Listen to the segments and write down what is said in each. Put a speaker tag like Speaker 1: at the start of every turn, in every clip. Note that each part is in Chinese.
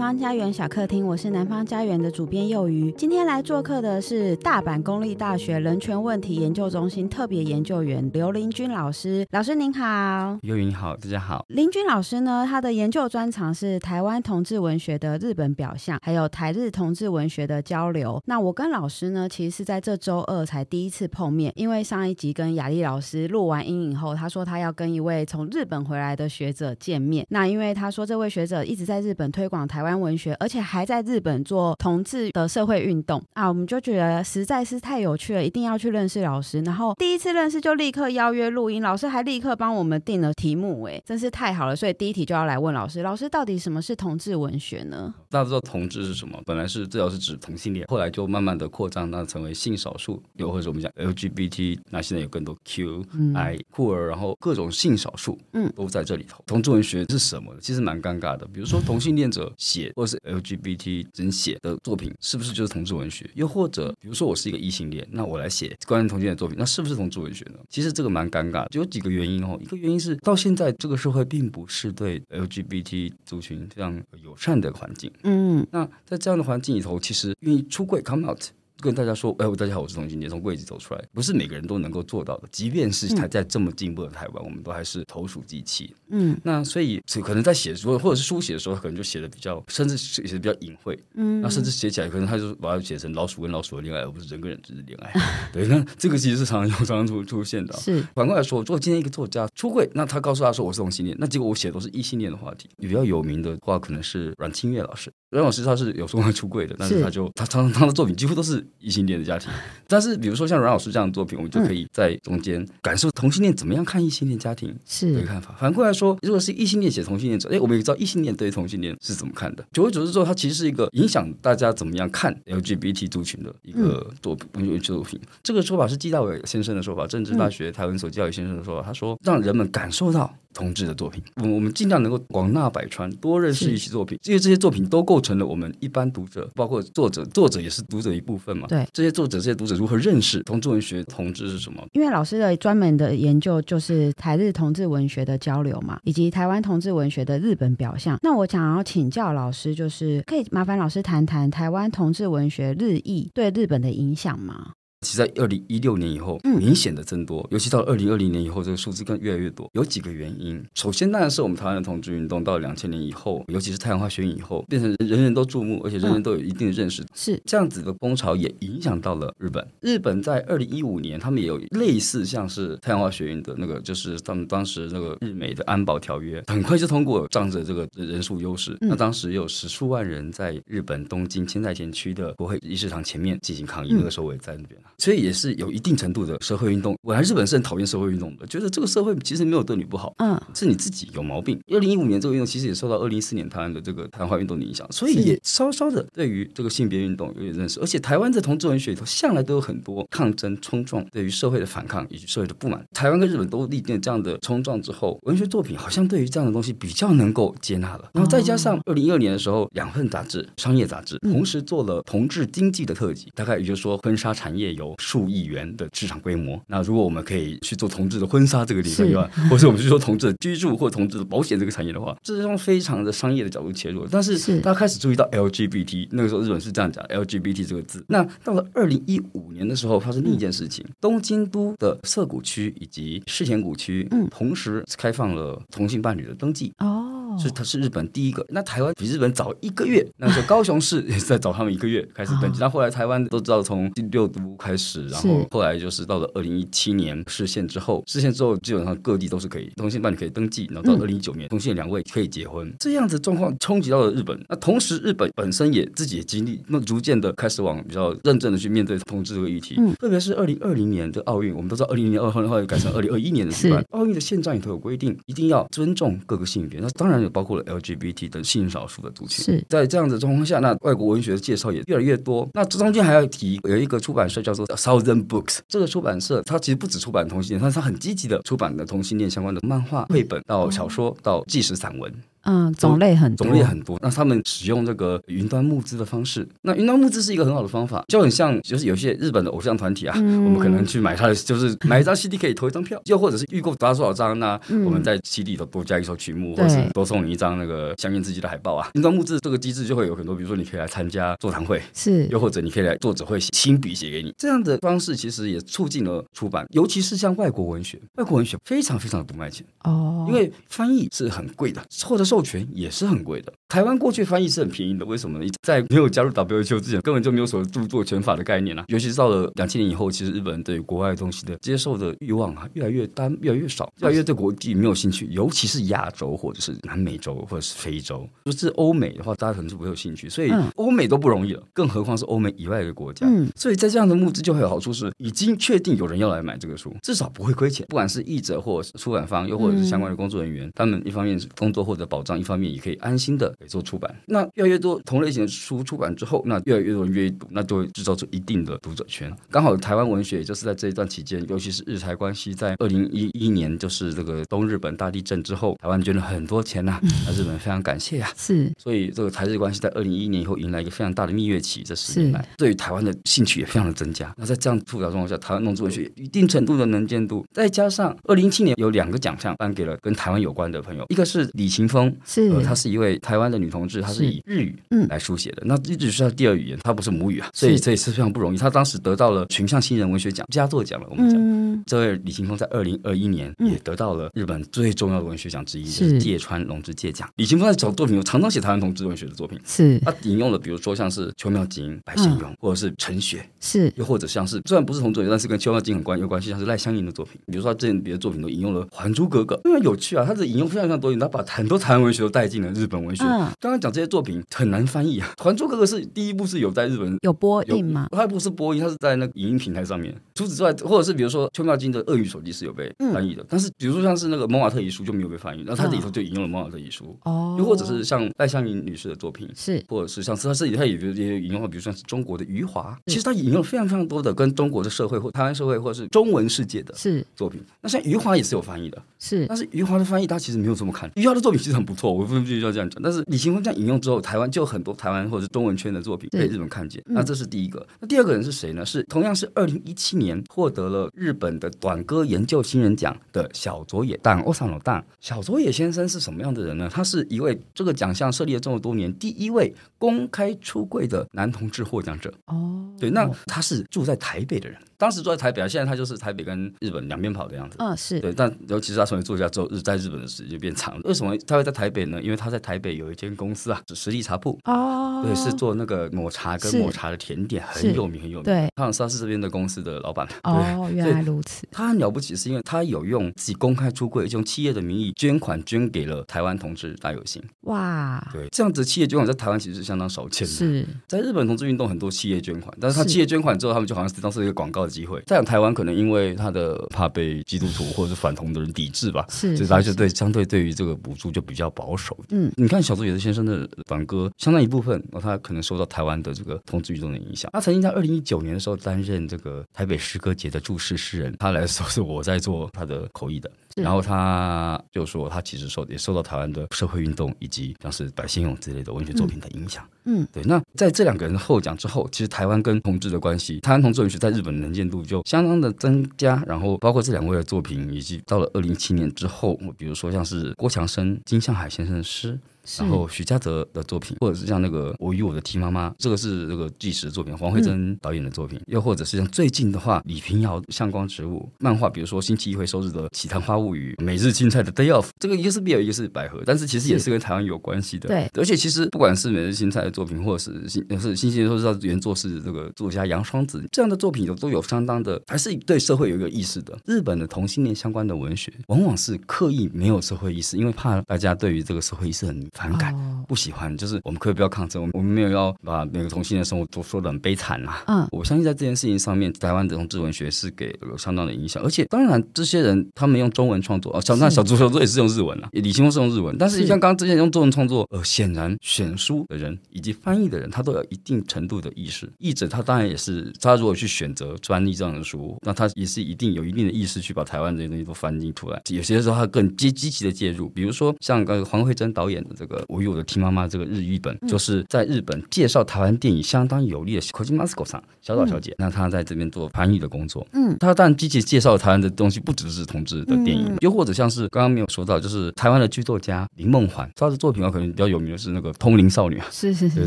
Speaker 1: 方家园小客厅，我是南方家园的主编幼鱼。今天来做客的是大阪公立大学人权问题研究中心特别研究员刘林君老师。老师您好，
Speaker 2: 幼鱼你好，大家好。
Speaker 1: 林君老师呢，他的研究专长是台湾同志文学的日本表象，还有台日同志文学的交流。那我跟老师呢，其实是在这周二才第一次碰面，因为上一集跟雅丽老师录完阴影后，他说他要跟一位从日本回来的学者见面。那因为他说这位学者一直在日本推广台湾文学，而且还在日本做同志的社会运动啊，我们就觉得实在是太有趣了，一定要去认识老师。然后第一次认识就立刻邀约录音，老师还立刻帮我们定了题目，哎，真是太好了。所以第一题就要来问老师：老师到底什么是同志文学呢？
Speaker 2: 大家知道同志是什么？本来是最早是指同性恋，后来就慢慢的扩张，那成为性少数，又或者我们讲 LGBT，那现在有更多 Q、嗯、I、酷儿，然后各种性少数，嗯，都在这里头。同志文学是什么？其实蛮尴尬的，比如说同性恋者。写或者是 LGBT 人写的作品，是不是就是同志文学？又或者，比如说我是一个异性恋，那我来写关于同性恋的作品，那是不是同志文学呢？其实这个蛮尴尬，就有几个原因哦。一个原因是到现在这个社会并不是对 LGBT 族群非常友善的环境。嗯，那在这样的环境里头，其实愿意出柜 come out。跟大家说，哎，大家好，我是同性恋，从柜子走出来，不是每个人都能够做到的。即便是还在这么进步的台湾，嗯、我们都还是投鼠忌器。嗯，那所以可能在写作或者是书写的时候，可能就写的比较，甚至写的比较隐晦。嗯，那甚至写起来，可能他就把它写成老鼠跟老鼠的恋爱，而不是人跟人之间的恋爱。对，那这个其实是常常有常常出出现的。是，反过来说，如果今天一个作家出柜，那他告诉他说我是同性恋，那结果我写的都是异性恋的话题。比较有名的话，可能是阮清月老师。阮老师他是有说会出柜的，但是他就他常常 他的作品几乎都是异性恋的家庭。但是，比如说像阮老师这样的作品，我们就可以在中间感受同性恋怎么样看异性恋家庭是的看法。反过来说，如果是异性恋写同性恋者，哎，我们也知道异性恋对同性恋是怎么看的。久而久之之后，它其实是一个影响大家怎么样看 LGBT 族群的一个作品，文学作品。这个说法是季大伟先生的说法，政治大学台湾所教育先生的说法。他说，让人们感受到同志的作品，我们我们尽量能够广纳百川，多认识一些作品，因为这些作品都构成了我们一般读者，包括作者，作者也是读者一部分嘛。对，这些作者这些读者如何认识同志文学？同志是什么？
Speaker 1: 因为老师的专门的研究就是台日同志文学的交流嘛，以及台湾同志文学的日本表象。那我想要请教老师，就是可以麻烦老师谈谈台湾同志文学日益对日本的影响吗？
Speaker 2: 其实，在二零一六年以后，明显的增多，尤其到二零二零年以后，这个数字更越来越多。有几个原因，首先当然是我们台湾的同志运动到了两千年以后，尤其是太阳花学运以后，变成人人都注目，而且人人都有一定的认识。是这样子的风潮也影响到了日本。日本在二零一五年，他们也有类似像是太阳花学运的那个，就是他们当时那个日美的安保条约，很快就通过，仗着这个人数优势，那当时有十数万人在日本东京千代田区的国会议事堂前面进行抗议，那个时候我也在那边。所以也是有一定程度的社会运动。我来日本是很讨厌社会运动的，觉得这个社会其实没有对你不好，嗯，是你自己有毛病。二零一五年这个运动其实也受到二零一四年台湾的这个台湾运动的影响，所以也稍稍的对于这个性别运动有点认识。而且台湾在同志文学里头向来都有很多抗争冲撞，对于社会的反抗以及社会的不满。台湾跟日本都历经了这样的冲撞之后，文学作品好像对于这样的东西比较能够接纳了。然后再加上二零一二年的时候，两份杂志商业杂志同时做了同志经济的特辑，大概也就是说婚纱产业有数。亿元的市场规模，那如果我们可以去做同志的婚纱这个地方以外，或者我们去做同志的居住或同志的保险这个产业的话，这是从非常的商业的角度切入。但是大家开始注意到 LGBT，那个时候日本是这样讲 LGBT 这个字。那到了二零一五年的时候，发生另一件事情，东京都的涩谷区以及世田谷区，嗯，同时开放了同性伴侣的登记。哦。是，它是日本第一个。那台湾比日本早一个月，那时候高雄市 也是在早他们一个月开始登记。那后来台湾都知道，从第六都开始，然后后来就是到了二零一七年释宪之后，释宪之后基本上各地都是可以同性伴侣可以登记。然后到二零一九年，同性两位可以结婚，这样子状况冲击到了日本。那同时，日本本身也自己也经历，那逐渐的开始往比较认真的去面对同志这个议题。嗯特别是二零二零年的奥运，我们都知道二零年二号的话改成二零二一年的举办。奥运的宪章里头有规定，一定要尊重各个性别。那当然也。包括了 LGBT 等性少数的族群，是在这样的状况下，那外国文学的介绍也越来越多。那这中间还要提有一个出版社叫做 Southern Books，这个出版社它其实不止出版同性恋，但是它很积极的出版的同性恋相关的漫画、绘本到小说到纪实散文。
Speaker 1: 嗯，种类很多，
Speaker 2: 种类很多。那他们使用这个云端募资的方式，那云端募资是一个很好的方法，就很像就是有些日本的偶像团体啊，嗯、我们可能去买他的，就是买一张 CD 可以投一张票，又或者是预购达多少张，那我们在 CD 里头多加一首曲目，嗯、或者是多送你一张那个相应自己的海报啊。云端募资这个机制就会有很多，比如说你可以来参加座谈会，
Speaker 1: 是，
Speaker 2: 又或者你可以来作者会亲笔写给你，这样的方式其实也促进了出版，尤其是像外国文学，外国文学非常非常的不卖钱哦，因为翻译是很贵的，或者授权也是很贵的。台湾过去翻译是很便宜的，为什么呢？在没有加入 WHO 之前，根本就没有所谓著作权法的概念啊。尤其是到了两千年以后，其实日本人对于国外的东西的接受的欲望啊，越来越单，越来越少，越来越对国际没有兴趣。尤其是亚洲，或者是南美洲，或者是非洲，就是欧美的话，大家可能是不会有兴趣。所以欧美都不容易了，更何况是欧美以外的国家。嗯，所以在这样的募资就会有好处是，已经确定有人要来买这个书，至少不会亏钱。不管是译者，或出版方，又或者是相关的工作人员，他们一方面是工作或者保障，一方面也可以安心的做出版。那越来越多同类型的书出版之后，那越来越多人愿意读，那就会制造出一定的读者圈。刚好台湾文学也就是在这一段期间，尤其是日台关系在二零一一年，就是这个东日本大地震之后，台湾捐了很多钱呐、啊，那日本非常感谢呀、啊。是，所以这个台日关系在二零一一年以后迎来一个非常大的蜜月期，这十年来对于台湾的兴趣也非常的增加。那在这样复杂状况下，台湾农志文学一定程度的能见度，再加上二零一七年有两个奖项颁给了跟台湾有关的朋友，一个是李勤峰，是，呃，她是一位台湾的女同志，她是以日语嗯。来书写的，那日语是她第二语言，她不是母语啊，所以这也是非常不容易。她当时得到了群像新人文学奖佳作奖了。我们讲，嗯、这位李琴峰在二零二一年也得到了日本最重要的文学奖之一，是。芥川龙之介奖。李琴峰在找作品，有常常写台湾同志文学的作品，是。他引用了，比如说像是邱妙津、白先勇，或者是陈雪，是。又或者像是虽然不是同志，但是跟邱妙津很关有关系，像是赖香吟的作品。比如说他之前别的作品都引用了《还珠格格》，非常有趣啊，他的引用非常非常多，他把很多台湾文学都带进了日本文学。刚刚讲这些作品很难翻译啊，《还珠格格》是第一部是有在日本有播映吗？它不是播映，它是在那个影音平台上面。除此之外，或者是比如说邱妙津的《鳄鱼手机》是有被翻译的，但是比如说像是那个《蒙瓦特遗书》就没有被翻译，然后他这里头就引用了《蒙瓦特遗书》哦，又或者是像赖香吟女士的作品是，或者是像是他自己他也也引用了，比如说像是中国的余华，其实他引用了非常非常多的跟中国的社会或台湾社会或者是中文世界的是。作品。那像余华也是有翻译的，是，但是余华的翻译他其实没有这么看，余华的作品其实很不错，我不必须要这样讲。但是李行峰这样引用之后，台湾就很多台湾或者是中文圈的作品被日本看见，那这是第一个。那第二个人是谁呢？是同样是二零一七年获得了日本的短歌研究新人奖的小佐野蛋欧桑罗蛋。小佐野先生是什么样的人呢？他是一位这个奖项设立了这么多年第一位公开出柜的男同志获奖者。哦，对，那他是住在台北的人。当时住在台北啊，现在他就是台北跟日本两边跑的样子。嗯、哦，是对，但尤其是他成为作家之后，日在日本的时间就变长了。为什么他会在台北呢？因为他在台北有一间公司啊，是实力茶铺。哦，对，是做那个抹茶跟抹茶的甜点，很有名很有名。对，他好像是这边的公司的老板。哦，原来如此。他很了不起，是因为他有用自己公开出柜，用企业的名义捐款捐给了台湾同志大游行。哇，对，这样子企业捐款在台湾其实是相当少见的。是在日本同志运动很多企业捐款，但是他企业捐款之后，他们就好像是当是一个广告的。机会，在台湾可能因为他的怕被基督徒或者是反同的人抵制吧，是，所以他就对相对对于这个补助就比较保守。嗯，你看小佐野先生的短歌，相当一部分，他可能受到台湾的这个同志运动的影响。他曾经在二零一九年的时候担任这个台北诗歌节的注释诗人，他来的时候是我在做他的口译的。然后他就说，他其实受也受到台湾的社会运动以及像是白先勇之类的文学作品的影响。嗯，对。那在这两个人的获奖之后，其实台湾跟同志的关系，台湾同志文学在日本的能见度就相当的增加。然后包括这两位的作品，以及到了二零一七年之后，比如说像是郭强生、金向海先生的诗。然后许嘉泽的作品，或者是像那个《我与我的 T 妈妈》，这个是这个纪实的作品，黄慧珍导演的作品，嗯、又或者是像最近的话，李平遥《向光植物》漫画，比如说星期一会收日的《綺谭花物语》，每日青菜的 Day Off，这个一个是 BL，一个是百合，但是其实也是跟台湾有关系的。对，而且其实不管是每日青菜的作品，或者是新是星期一会收日原作是这个作家杨双子这样的作品，有都有相当的，还是对社会有一个意识的。日本的同性恋相关的文学，往往是刻意没有社会意识，因为怕大家对于这个社会意识很反感。哦不喜欢，就是我们可以不要抗争，我们没有要把每个同性恋生活都说的很悲惨啊。嗯，我相信在这件事情上面，台湾的同志文学是给有相当的影响。而且，当然这些人他们用中文创作，哦，小那小猪小猪也是用日文啊，李清峰是用日文。但是像刚刚之前用中文创作，呃，显然选书的人以及翻译的人，他都有一定程度的意识。译者他当然也是，他如果去选择专利这样的书，那他也是一定有一定的意识去把台湾这些东西都翻译出来。有些时候他更积积极的介入，比如说像刚黄慧珍导演的这个《我与我的 T 妈妈》这个日语本，就是在日本介绍台湾电影相当有力的 Kojima Masko 上小岛小姐，那她在这边做翻译的工作。嗯，她当然积极介绍台湾的东西，不只是同志的电影，又或者像是刚刚没有说到，就是台湾的剧作家林梦环，她的作品啊，可能比较有名的是那个《通灵少女》啊，
Speaker 1: 是是是，
Speaker 2: 对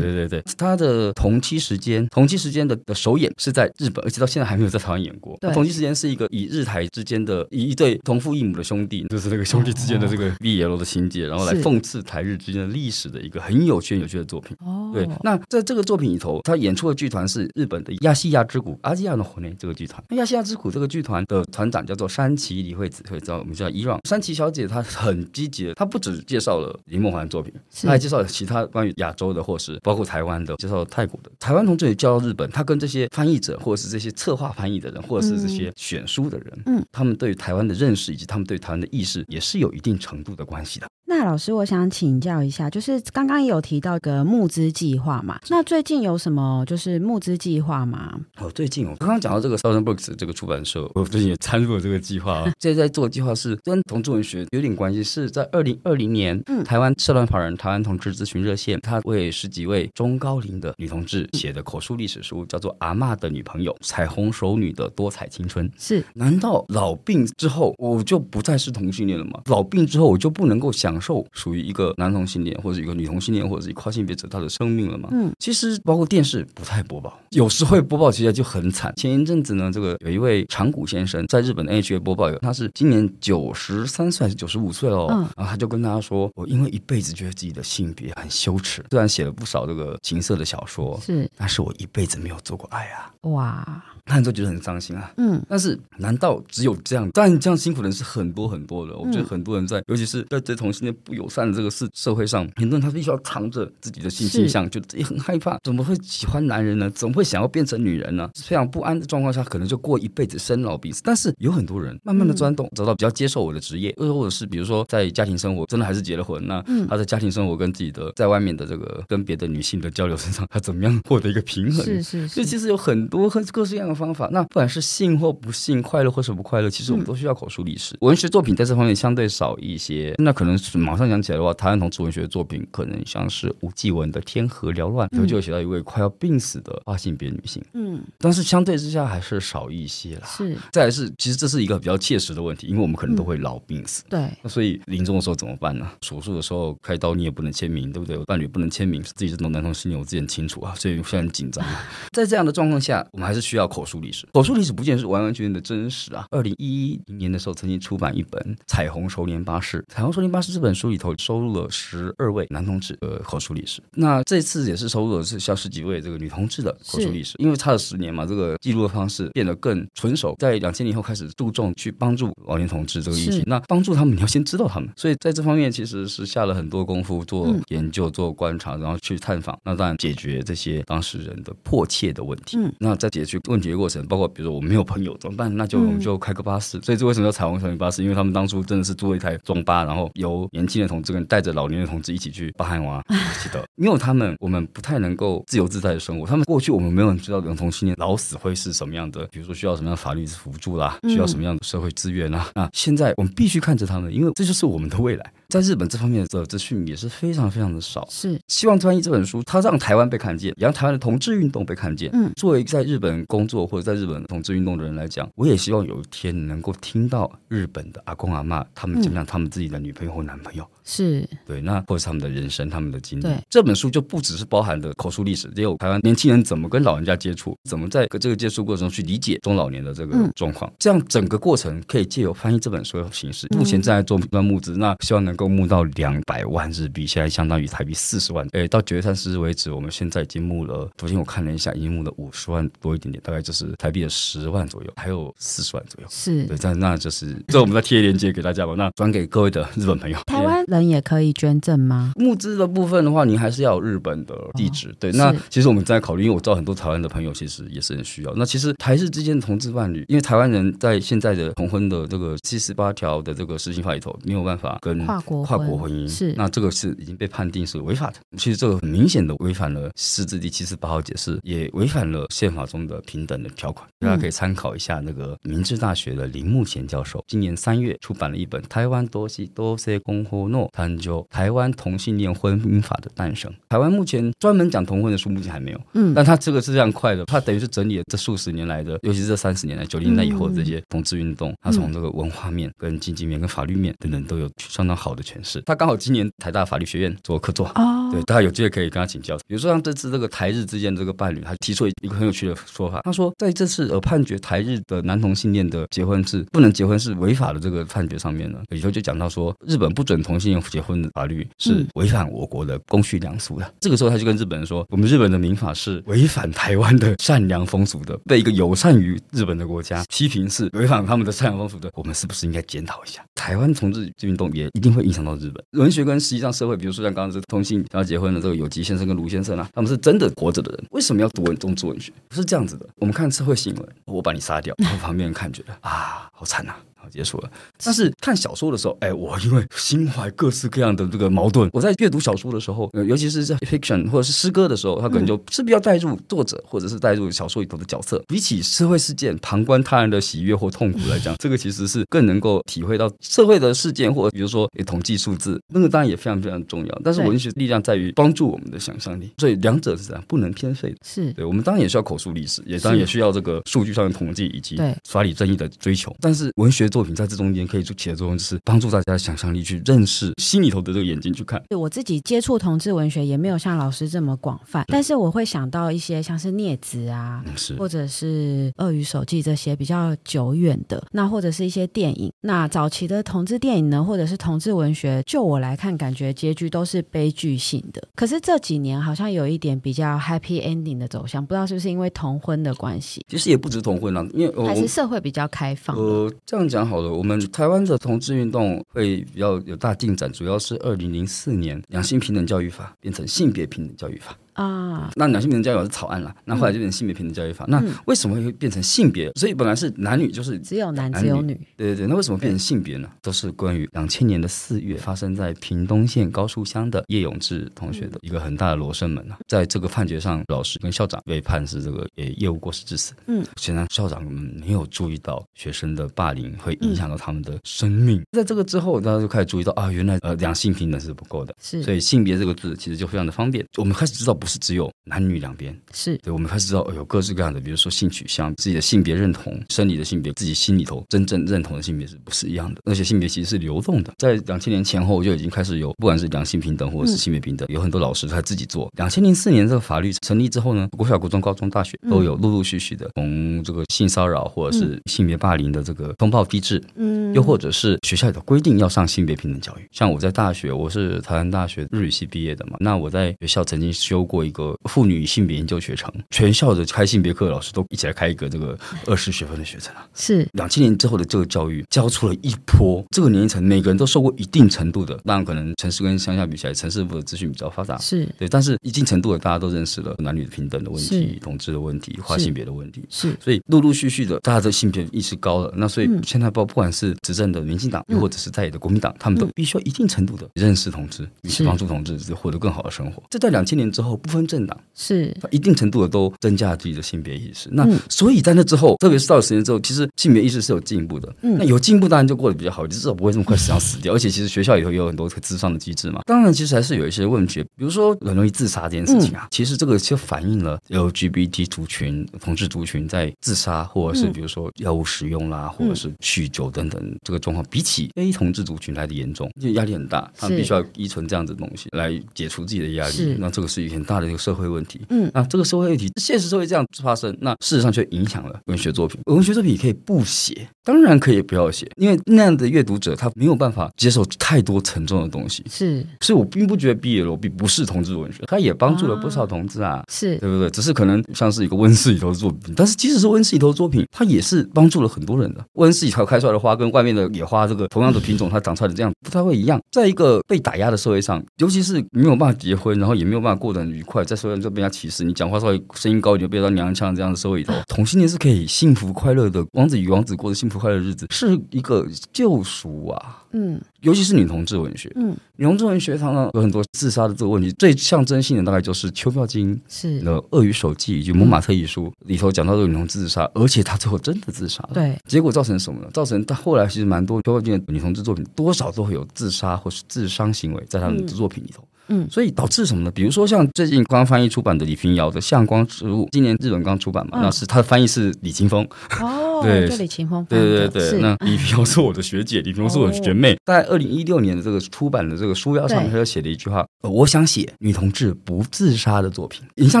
Speaker 2: 对对对，她的同期时间，同期时间的的首演是在日本，而且到现在还没有在台湾演过。对，同期时间是一个以日台之间的以一对同父异母的兄弟，就是那个兄弟之间的这个 BL 的情节，然后来讽刺台日之间的历史的一个很有趣、有趣的作品。哦，对，那在这个作品里头，他演出的剧团是日本的亚细亚之谷阿基亚的火内这个剧团。那亚细亚之谷这个剧团的团长叫做山崎理惠子，会知道我们叫伊朗山崎小姐，她很积极的，她不只介绍了林梦环的作品，她还介绍了其他关于亚洲的，或是包括台湾的，介绍了泰国的。台湾同志也叫到日本，他跟这些翻译者，或者是这些策划翻译的人，或者是这些选书的人，嗯，他们对于台湾的认识以及他们对台湾的意识，也是有一定程度的关系的。
Speaker 1: 那老师，我想请教一下，就是刚刚也有提到个募资计划嘛？那最近有什么就是募资计划吗？
Speaker 2: 哦，最近我刚刚讲到这个 Southern Books 这个出版社，我最近也参入了这个计划啊。现在在做计划是跟同志文学有点关系，是在二零二零年，嗯，台湾社团法人台湾同志咨询热线，他为十几位中高龄的女同志写的口述历史书，叫做《阿嬷的女朋友：彩虹手女的多彩青春》。
Speaker 1: 是？
Speaker 2: 难道老病之后我就不再是同性恋了吗？老病之后我就不能够享受属于一个男同性恋或者一个女同性恋或者是跨性别者他的生命了吗？嗯，其实包括电视不太播报，有时会播报，其实就很惨。前一阵子呢，这个有一位长谷先生在日本的 n h a 播报，有他是今年九十三岁还是九十五岁哦，嗯，然后他就跟大家说，我因为一辈子觉得自己的性别很羞耻，虽然写了不少这个情色的小说，是，但是我一辈子没有做过爱啊，哇。看着都觉得很伤心啊，嗯，但是难道只有这样？但这样辛苦的人是很多很多的。我觉得很多人在，尤其是在对同性恋不友善的这个社社会上，很多人他必须要藏着自己的性倾向，就也很害怕，怎么会喜欢男人呢？怎么会想要变成女人呢？非常不安的状况下，可能就过一辈子生老病死。但是有很多人慢慢的钻洞，找到比较接受我的职业，又或者是比如说在家庭生活真的还是结了婚，那他在家庭生活跟自己的在外面的这个跟别的女性的交流身上，他怎么样获得一个平衡？是是是，所以其实有很多很各式各样的方法。那不管是是信或不信，快乐或是不快乐，其实我们都需要口述历史。嗯、文学作品在这方面相对少一些。那可能是马上想起来的话，台湾同志文学的作品可能像是吴继文的《天河缭乱》，就就写到一位快要病死的跨性别女性。嗯，但是相对之下还是少一些啦。是，再来是，其实这是一个比较切实的问题，因为我们可能都会老病死。对、嗯，那所以临终的时候怎么办呢？手术的时候开刀你也不能签名，对不对？伴侣不能签名，自己这种男同性恋我自己很清楚啊，所以我现在很紧张。在这样的状况下，我们还是需要口述历史。口述历史不见得是完完全全的真实啊！二零一一年的时候，曾经出版一本《彩虹熟年巴士》。《彩虹熟年巴士》这本书里头收录了十二位男同志的口述历史。那这次也是收录的是像十几位这个女同志的口述历史。因为差了十年嘛，这个记录的方式变得更纯熟。在两千年后开始注重去帮助老年同志这个议题。那帮助他们，你要先知道他们。所以在这方面其实是下了很多功夫，做研究、做观察，然后去探访。那当然解决这些当事人的迫切的问题。嗯，那在解决问题的过程，包括比如说我没有朋友怎么办？那就我们就开个巴士。所以这为什么叫彩虹熟年巴士？因为他们当初真的是租了一台中巴，然后由年轻的同志跟带着老年的同志一起去巴汉哇，记得，没有他们，我们不太能够自由自在的生活。他们过去我们没有人知道男同性恋老死会是什么样的，比如说需要什么样的法律辅助啦，需要什么样的社会资源啦。那现在我们必须看着他们，因为这就是我们的未来。在日本这方面的资讯也是非常非常的少，是希望翻译这本书，它让台湾被看见，也让台湾的同志运动被看见。嗯，作为在日本工作或者在日本同志运动的人来讲，我也希望有一天能够听到日本的阿公阿妈他们讲讲，他们自己的女朋友或男朋友。是对，那或者是他们的人生，他们的经历。这本书就不只是包含的口述历史，也有台湾年轻人怎么跟老人家接触，怎么在这个接触过程中去理解中老年的这个状况。嗯、这样整个过程可以借由翻译这本书的形式。目前正在做一段募资，那希望能够募到两百万日币，现在相当于台币四十万。诶，到九月三十日为止，我们现在已经募了，昨天我看了一下，已经募了五十万多一点点，大概就是台币的十万左右，还有四十万左右。是对，那那就是这我们再贴链接给大家吧，那转给各位的日本朋友。
Speaker 1: 台湾。人也可以捐赠吗？
Speaker 2: 募资的部分的话，你还是要有日本的地址。哦、对，那其实我们在考虑，因为我知道很多台湾的朋友其实也是很需要。那其实台日之间的同志伴侣，因为台湾人在现在的同婚的这个七十八条的这个施行法里头，没有办法跟跨国跨国婚姻，是那这个是已经被判定是违法的。其实这个很明显的违反了释字第七十八号解释，也违反了宪法中的平等的条款。大家可以参考一下那个明治大学的林木贤教授，今年三月出版了一本《台湾多西多些公后诺探究台湾同性恋婚姻法的诞生。台湾目前专门讲同婚的书目前还没有，嗯，但他这个是这样快的，他等于是整理了这数十年来的，尤其是这三十年来九零年代以后的这些同志运动，他从这个文化面、跟经济面、跟法律面等等都有相当好的诠释。他刚好今年台大法律学院做客座，哦，对，大家有机会可以跟他请教。比如说像这次这个台日之间这个伴侣，他提出一个很有趣的说法，他说在这次呃判决台日的男同性恋的结婚是不能结婚是违法的这个判决上面呢，里头就讲到说日本不准同性恋结婚的法律是违反我国的公序良俗的。这个时候他就跟日本人说，我们日本的民法是违反台湾的善良风俗的，被一个友善于日本的国家批评是违反他们的善良风俗的，我们是不是应该检讨一下？台湾同志运动也一定会影响到日本文学跟实际上社会，比如说像刚刚这个同性结婚的这个有吉先生跟卢先生啊，他们是真的活着的人，为什么要读文中作文学？不是这样子的。我们看社会新闻，我把你杀掉，然后旁边人看觉得啊，好惨啊。结束了。但是看小说的时候，哎，我因为心怀各式各样的这个矛盾，我在阅读小说的时候，呃，尤其是在 fiction 或者是诗歌的时候，他可能就势必要带入作者或者是带入小说里头的角色。比起社会事件旁观他人的喜悦或痛苦来讲，这个其实是更能够体会到社会的事件，或者比如说统计数字，那个当然也非常非常重要。但是文学力量在于帮助我们的想象力，所以两者是这样，不能偏废的。
Speaker 1: 是
Speaker 2: 对，我们当然也需要口述历史，也当然也需要这个数据上的统计以及法理正义的追求。但是文学作品在这中间可以做起的作用，就是帮助大家的想象力去认识心里头的这个眼睛去看。
Speaker 1: 对，我自己接触同志文学也没有像老师这么广泛，但是我会想到一些像是孽子啊，是或者是鳄鱼手记这些比较久远的，那或者是一些电影。那早期的同志电影呢，或者是同志文学，就我来看，感觉结局都是悲剧性的。可是这几年好像有一点比较 happy ending 的走向，不知道是不是因为同婚的关系？
Speaker 2: 其实也不止同婚啊，因为
Speaker 1: 还是社会比较开放。
Speaker 2: 呃，这样讲好的，我们。台湾的同志运动会比较有大进展，主要是二零零四年两性平等教育法变成性别平等教育法。啊，那两性平等教育法是草案了，那后来就变成性别平等教育法。嗯、那为什么会变成性别？所以本来是男女，就是
Speaker 1: 只有男只有女。
Speaker 2: 对对对，那为什么变成性别呢？都是关于两千年的四月发生在屏东县高树乡的叶永志同学的一个很大的罗生门啊。在这个判决上，老师跟校长被判是这个呃业务过失致死。嗯，显然校长们没有注意到学生的霸凌会影响到他们的生命。嗯、在这个之后，大家就开始注意到啊，原来呃两性平等是不够的。是，所以性别这个字其实就非常的方便。我们开始知道，不是只有男女两边是对，我们开始知道有各式各样的，比如说性取向、自己的性别认同、生理的性别、自己心里头真正认同的性别是不是一样的？而且性别其实是流动的，在两千年前后就已经开始有，不管是两性平等或者是性别平等，嗯、有很多老师他自己做。两千零四年这个法律成立之后呢，国小、国中、高中、大学都有陆陆续续的从这个性骚扰或者是性别霸凌的这个通报机制，嗯，又或者是学校里头规定要上性别平等教育。像我在大学，我是台湾大学日语系毕业的嘛，那我在学校曾经修过一个妇女。性别研究学程，全校的开性别课的老师都一起来开一个这个 二十学分的学程啊。是两千年之后的这个教育，教出了一波这个年龄层每个人都受过一定程度的，当然可能城市跟乡下比起来，城市部的资讯比较发达，是对，但是一定程度的大家都认识了男女平等的问题、同志的问题、跨性别的问题，是，所以陆陆续续的大家的性别意识高了，那所以现在包不管是执政的民进党，又或者是在野的国民党，他们都必须要一定程度的认识同志，去帮助同志获得更好的生活。这在两千年之后不分政党。是，一定程度的都增加了自己的性别意识。那所以在那之后，特别是到了十年之后，其实性别意识是有进步的。嗯，那有进步当然就过得比较好，至少不会这么快死要死掉。而且其实学校里头也有很多咨商的机制嘛。当然，其实还是有一些问题，比如说很容易自杀这件事情啊。其实这个就反映了 LGBT 族群、同志族群在自杀或者是比如说药物使用啦，或者是酗酒等等这个状况，比起非同志族群来的严重，就压力很大。他们必须要依存这样子的东西来解除自己的压力。那这个是一个很大的一个社会问题。嗯。那这个社会问题，现实社会这样发生，那事实上却影响了文学作品。文学作品也可以不写，当然可以不要写，因为那样的阅读者他没有办法接受太多沉重的东西。是，所以我并不觉得 BL 并不是同志文学，他也帮助了不少同志啊，是对不对？只是可能像是一个温室里头的作品，但是即使是温室里头的作品，它也是帮助了很多人的。温室里头开出来的花跟外面的野花，这个同样的品种，它长出来的这样不太会一样。在一个被打压的社会上，尤其是没有办法结婚，然后也没有办法过得很愉快，在社会上就被人家歧视。你讲话稍微声音高一点，就被人家娘腔这样的社会里头，同性恋是可以幸福快乐的，王子与王子过着幸福快乐的日子，是一个救赎啊。嗯，尤其是女同志文学，嗯，女同志文学常常有很多自杀的这个问题，最象征性的大概就是邱妙金是的《鳄鱼手记》以及《蒙马特遗书》里头讲到这个女同志自杀，而且她最后真的自杀了。对，结果造成什么呢？造成她后来其实蛮多邱妙金的女同志作品多少都会有自杀或是自伤行为在她们的作品里头。嗯，所以导致什么呢？比如说像最近刚刚翻译出版的李屏瑶的《向光植物》，今年日本刚出版嘛，那是他的翻译是李青峰。哦，对，李琴峰。对对对对，那李屏瑶是我的学姐，李屏瑶是我的学妹。在二零一六年的这个出版的这个书腰上面，他就写了一句话：“我想写女同志不自杀的作品。”以下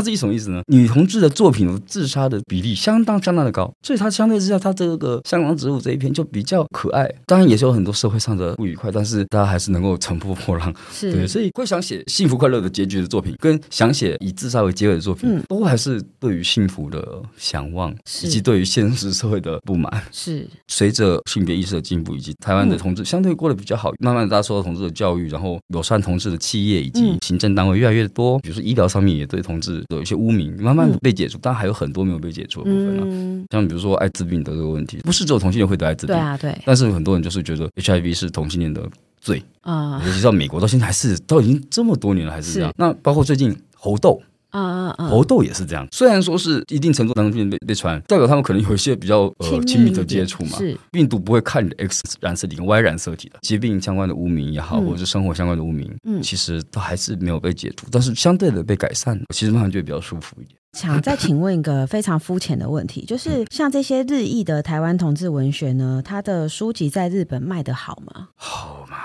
Speaker 2: 这一什么意思呢？女同志的作品自杀的比例相当相当的高，所以她相对之下，她这个《香港植物》这一篇就比较可爱。当然也是有很多社会上的不愉快，但是大家还是能够乘风破浪。是对，所以会想写。幸福快乐的结局的作品，跟想写以自杀为结尾的作品，嗯、都还是对于幸福的向往，以及对于现实社会的不满。是随着性别意识的进步，以及台湾的同志相对过得比较好，嗯、慢慢的大家受到同志的教育，然后友善同志的企业以及行政单位越来越多，嗯、比如说医疗上面也对同志有一些污名，慢慢的被解除，当然还有很多没有被解除的部分呢、啊。嗯、像比如说艾滋病的这个问题，不是只有同性恋会得艾滋病，对啊对，但是很多人就是觉得 HIV 是同性恋的。罪啊，尤其到美国到现在还是都已经这么多年了，还是这样。那包括最近猴痘啊啊啊，猴痘也是这样。虽然说是一定程度当中被被传，代表他们可能有一些比较呃亲密的接触嘛。是病毒不会看你的 X 染色体跟 Y 染色体的，疾病相关的污名也好，嗯、或者是生活相关的污名，嗯，其实都还是没有被解除，但是相对的被改善，其实慢慢就会比较舒服一点。
Speaker 1: 想再请问一个非常肤浅的问题，就是像这些日裔的台湾同志文学呢，它的书籍在日本卖的好吗？
Speaker 2: 好吗？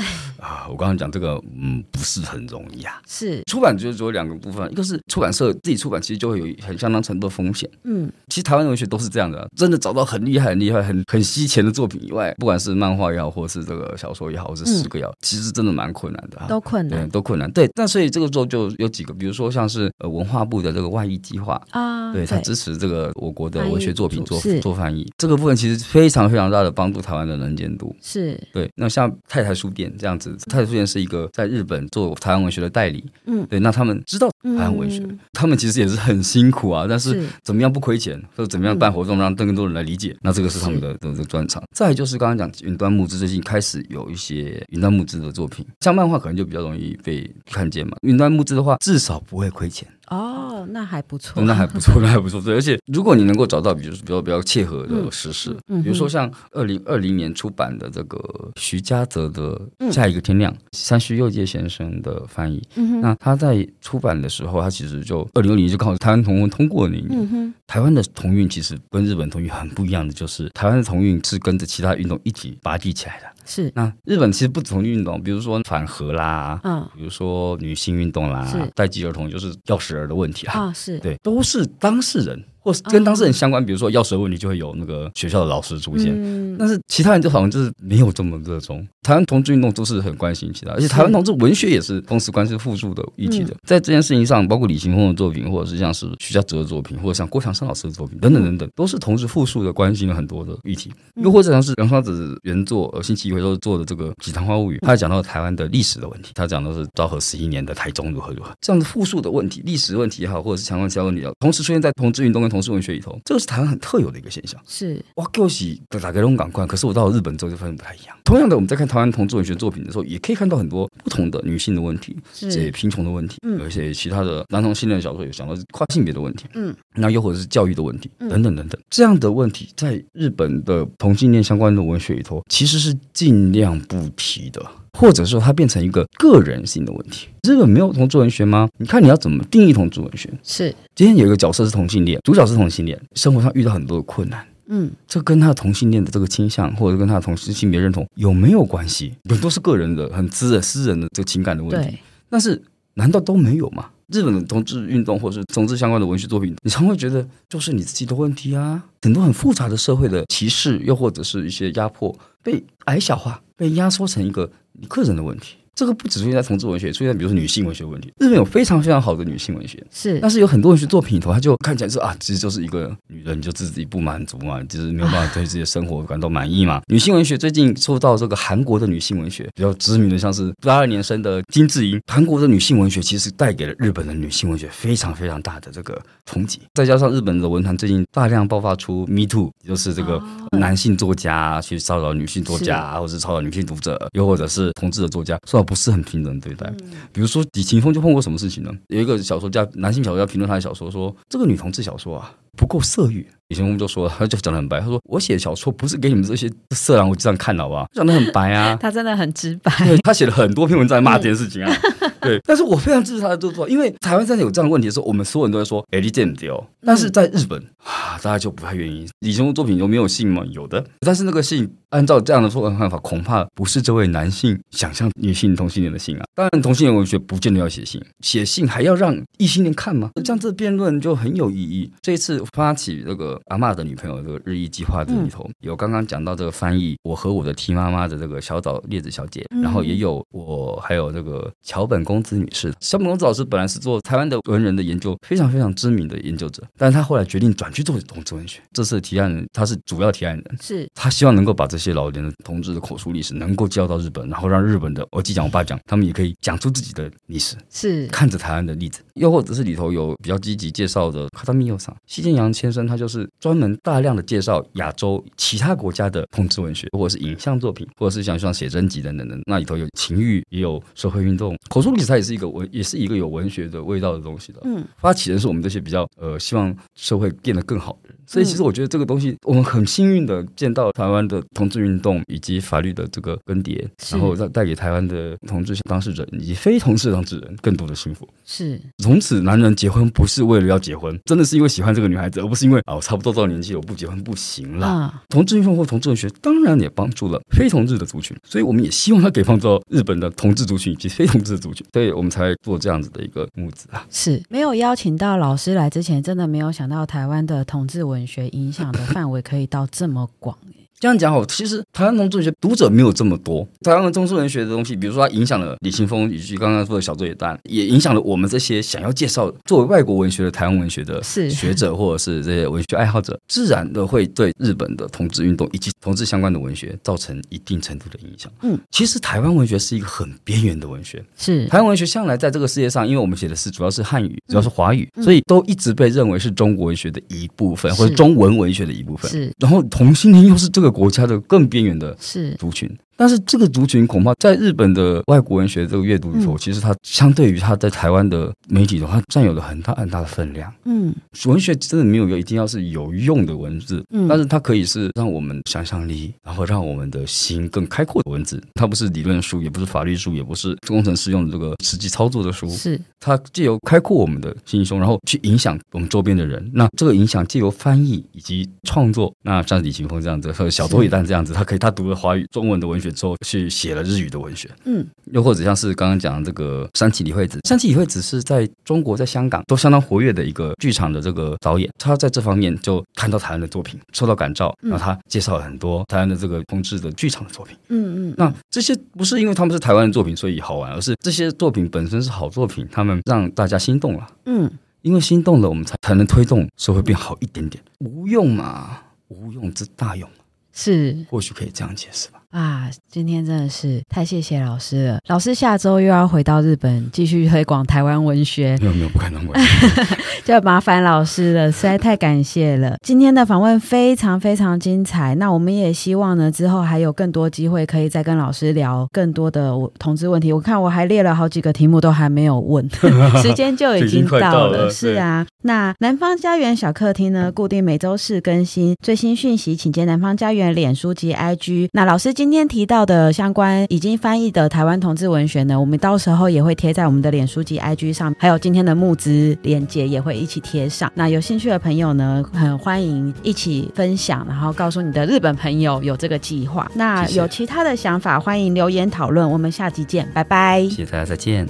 Speaker 2: 啊，我刚刚讲这个，嗯，不是很容易啊。是出版就是只有两个部分，一个是出版社自己出版，其实就会有很相当程度的风险。嗯，其实台湾文学都是这样的，真的找到很厉害、很厉害、很很稀钱的作品以外，不管是漫画也好，或是这个小说也好，或是诗歌也好，其实真的蛮困难的。
Speaker 1: 都困难，
Speaker 2: 对，都困难。对，但所以这个时候就有几个，比如说像是呃文化部的这个外译计划啊，对他支持这个我国的文学作品做做翻译，这个部分其实非常非常大的帮助台湾的能见度。是对，那像太太书店这样子。太太书店是一个在日本做台湾文学的代理，嗯，对，那他们知道台湾文学，嗯、他们其实也是很辛苦啊，但是怎么样不亏钱，或者怎么样办活动让更多人来理解，嗯、那这个是他们的的专长。再就是刚刚讲云端募资，最近开始有一些云端募资的作品，像漫画可能就比较容易被看见嘛，云端募资的话至少不会亏钱。
Speaker 1: 哦，那还不错，
Speaker 2: 那还不错，那还不错。对，而且如果你能够找到，比如说比较比较切合的时事，嗯嗯、比如说像二零二零年出版的这个徐嘉泽的《下一个天亮》，嗯、三须祐介先生的翻译，嗯、那他在出版的时候，他其实就二零二零就刚好台湾同文通过的那一年。嗯、哼台湾的同运其实跟日本同运很不一样的，就是台湾的同运是跟着其他运动一起拔地起来的。是，那日本其实不同运动，比如说反核啦，嗯，比如说女性运动啦，是。待机儿童就是钥匙儿的问题啊，是。对，都是当事人。或是跟当事人相关，比如说药水问题，就会有那个学校的老师出现。嗯、但是其他人就好像就是没有这么热衷。台湾同志运动都是很关心其他，而且台湾同志文学也是同时关心复述的议题的。嗯、在这件事情上，包括李行峰的作品，或者是像是徐嘉泽的作品，或者像郭强生老师的作品等等等等，都是同时复述的关心了很多的议题。又或者像是杨双子原作呃星期一回收做的这个《几堂花物语》，他讲到台湾的历史的问题，他讲的是昭和十一年的台中如何如何这样的复述的问题，历史问题也好，或者是强调其他问题也好，同时出现在同志运动跟同志文学里头。这个是台湾很特有的一个现象，是哇，就是打开龙港观，可是我到了日本之后就发现不太一样。同样的，我们在看台湾同志文学作品的时候，也可以看到很多不同的女性的问题，是写贫穷的问题，嗯，而且其他的男同性恋小说有讲到是跨性别的问题，嗯，那又或者是教育的问题，等等等等，这样的问题在日本的同性恋相关的文学里头，其实是尽量不提的。或者说它变成一个个人性的问题。日本没有同志文学吗？你看你要怎么定义同志文学？是今天有一个角色是同性恋，主角是同性恋，生活上遇到很多的困难。嗯，这跟他的同性恋的这个倾向，或者跟他的同性性别认同有没有关系？很多是个人的、很私人、私人的这个情感的问题。对但是难道都没有吗？日本的同志运动或者是同志相关的文学作品，你常会觉得就是你自己的问题啊。很多很复杂的社会的歧视，又或者是一些压迫，被矮小化，被压缩成一个。你个人的问题，这个不只出现在同志文学，出现在比如说女性文学问题。日本有非常非常好的女性文学，
Speaker 1: 是，
Speaker 2: 但是有很多文学作品里头，它就看起来是啊，其实就是一个女人就自己不满足嘛，就是没有办法对自己的生活感到满意嘛。啊、女性文学最近受到这个韩国的女性文学比较知名的，像是八二年生的金智英，韩国的女性文学其实带给了日本的女性文学非常非常大的这个冲击。再加上日本的文坛最近大量爆发出 Me Too，就是这个男性作家去骚扰女性作家，或者是骚扰女性读者，又或者是同志的作家受到不是很平等对待。比如说李勤锋就碰过什么事情呢？有一个小说家，男性小说家评论他的小说说，这个女同志小说啊不够色欲。以前我们就说，他 就讲得很白，他说我写小说不是给你们这些色狼我这样看的好不好？讲得很白啊，
Speaker 1: 他真的很直白。
Speaker 2: 对，他写了很多篇文章在骂这件事情啊。对，但是我非常支持他的做法，因为台湾现在有这样的问题的时候，我们所有人都在说 A D J 丢，但是在日本啊，大家就不太愿意。李前锋作品有没有性吗？有的，但是那个性按照这样的说法看法，恐怕不是这位男性想象女性同性恋的性啊。当然，同性恋文学不见得要写信，写信还要让异性恋看吗？这样这辩论就很有意义。这一次发起这个阿嬷的女朋友。这个日益计划这里头有刚刚讲到这个翻译我和我的 T 妈妈的这个小岛列子小姐，然后也有我还有这个桥本公子女士。桥本公子老师本来是做台湾的文人的研究，非常非常知名的研究者，但是他后来决定转去做同志文学。这次提案人他是主要提案人，是他希望能够把这些老年的同志的口述历史能够交到日本，然后让日本的我既讲我爸讲，他们也可以讲出自己的历史，是看着台湾的例子，又或者是里头有比较积极介绍的卡达米尤桑西见洋先生，他就是专门大量。的介绍亚洲其他国家的同志文学，或者是影像作品，或者是像像写真集等等等，那里头有情欲，也有社会运动，口述历史它也是一个文，也是一个有文学的味道的东西的。嗯，发起人是我们这些比较呃希望社会变得更好的人。所以其实我觉得这个东西，我们很幸运的见到台湾的同志运动以及法律的这个更迭，然后带带给台湾的同志当事人以及非同志当事人更多的幸福。是，从此男人结婚不是为了要结婚，真的是因为喜欢这个女孩子，而不是因为啊我差不多到年纪我不结婚不行了。啊，同志运动或同志文学当然也帮助了非同志的族群，所以我们也希望他可以帮助日本的同志族群以及非同志的族群，所以我们才做这样子的一个募资啊。是，没有邀请到老师来之前，真的没有想到台湾的同志文学影响的范围可以到这么广。这样讲好，其实台湾同志文学读者没有这么多。台湾的同志文学的东西，比如说它影响了李清峰以及刚刚说的小作业单，也影响了我们这些想要介绍作为外国文学的台湾文学的学者或者是这些文学爱好者，自然的会对日本的同志运动以及同志相关的文学造成一定程度的影响。嗯，其实台湾文学是一个很边缘的文学。是台湾文学向来在这个世界上，因为我们写的是主要是汉语，主要是华语，所以都一直被认为是中国文学的一部分，或者中文文学的一部分。是，然后同性恋又是这个。国家的更边缘的族群。但是这个族群恐怕在日本的外国文学这个阅读里头，嗯、其实它相对于它在台湾的媒体的话，占有了很大很大的分量。嗯，文学真的没有一定要是有用的文字，嗯，但是它可以是让我们想象力，然后让我们的心更开阔的文字。它不是理论书，也不是法律书，也不是工程师用的这个实际操作的书。是它借由开阔我们的心胸，然后去影响我们周边的人。那这个影响借由翻译以及创作，那像李勤峰这样子，和小多野蛋这样子，他可以他读了华语中文的文学。之后去写了日语的文学，嗯，又或者像是刚刚讲的这个山崎理惠子，山崎理惠子是在中国、在香港都相当活跃的一个剧场的这个导演，他在这方面就看到台湾的作品，受到感召，然后他介绍了很多台湾的这个同志的剧场的作品，嗯嗯，那这些不是因为他们是台湾的作品所以好玩，而是这些作品本身是好作品，他们让大家心动了，嗯，因为心动了，我们才才能推动社会变好一点点，无用嘛，无用之大用，是，或许可以这样解释吧。啊，今天真的是太谢谢老师了。老师下周又要回到日本，继续推广台湾文学。没有没有，不可能，就麻烦老师了，实在太感谢了。今天的访问非常非常精彩。那我们也希望呢，之后还有更多机会可以再跟老师聊更多的我同志问题。我看我还列了好几个题目都还没有问，时间就已经到了。到了是啊，那南方家园小客厅呢，固定每周四更新最新讯息，请见南方家园脸书及 IG。那老师。今天提到的相关已经翻译的台湾同志文学呢，我们到时候也会贴在我们的脸书及 IG 上，还有今天的募资链接也会一起贴上。那有兴趣的朋友呢，很欢迎一起分享，然后告诉你的日本朋友有这个计划。那有其他的想法，欢迎留言讨论。我们下集见，拜拜。谢谢大家，再见。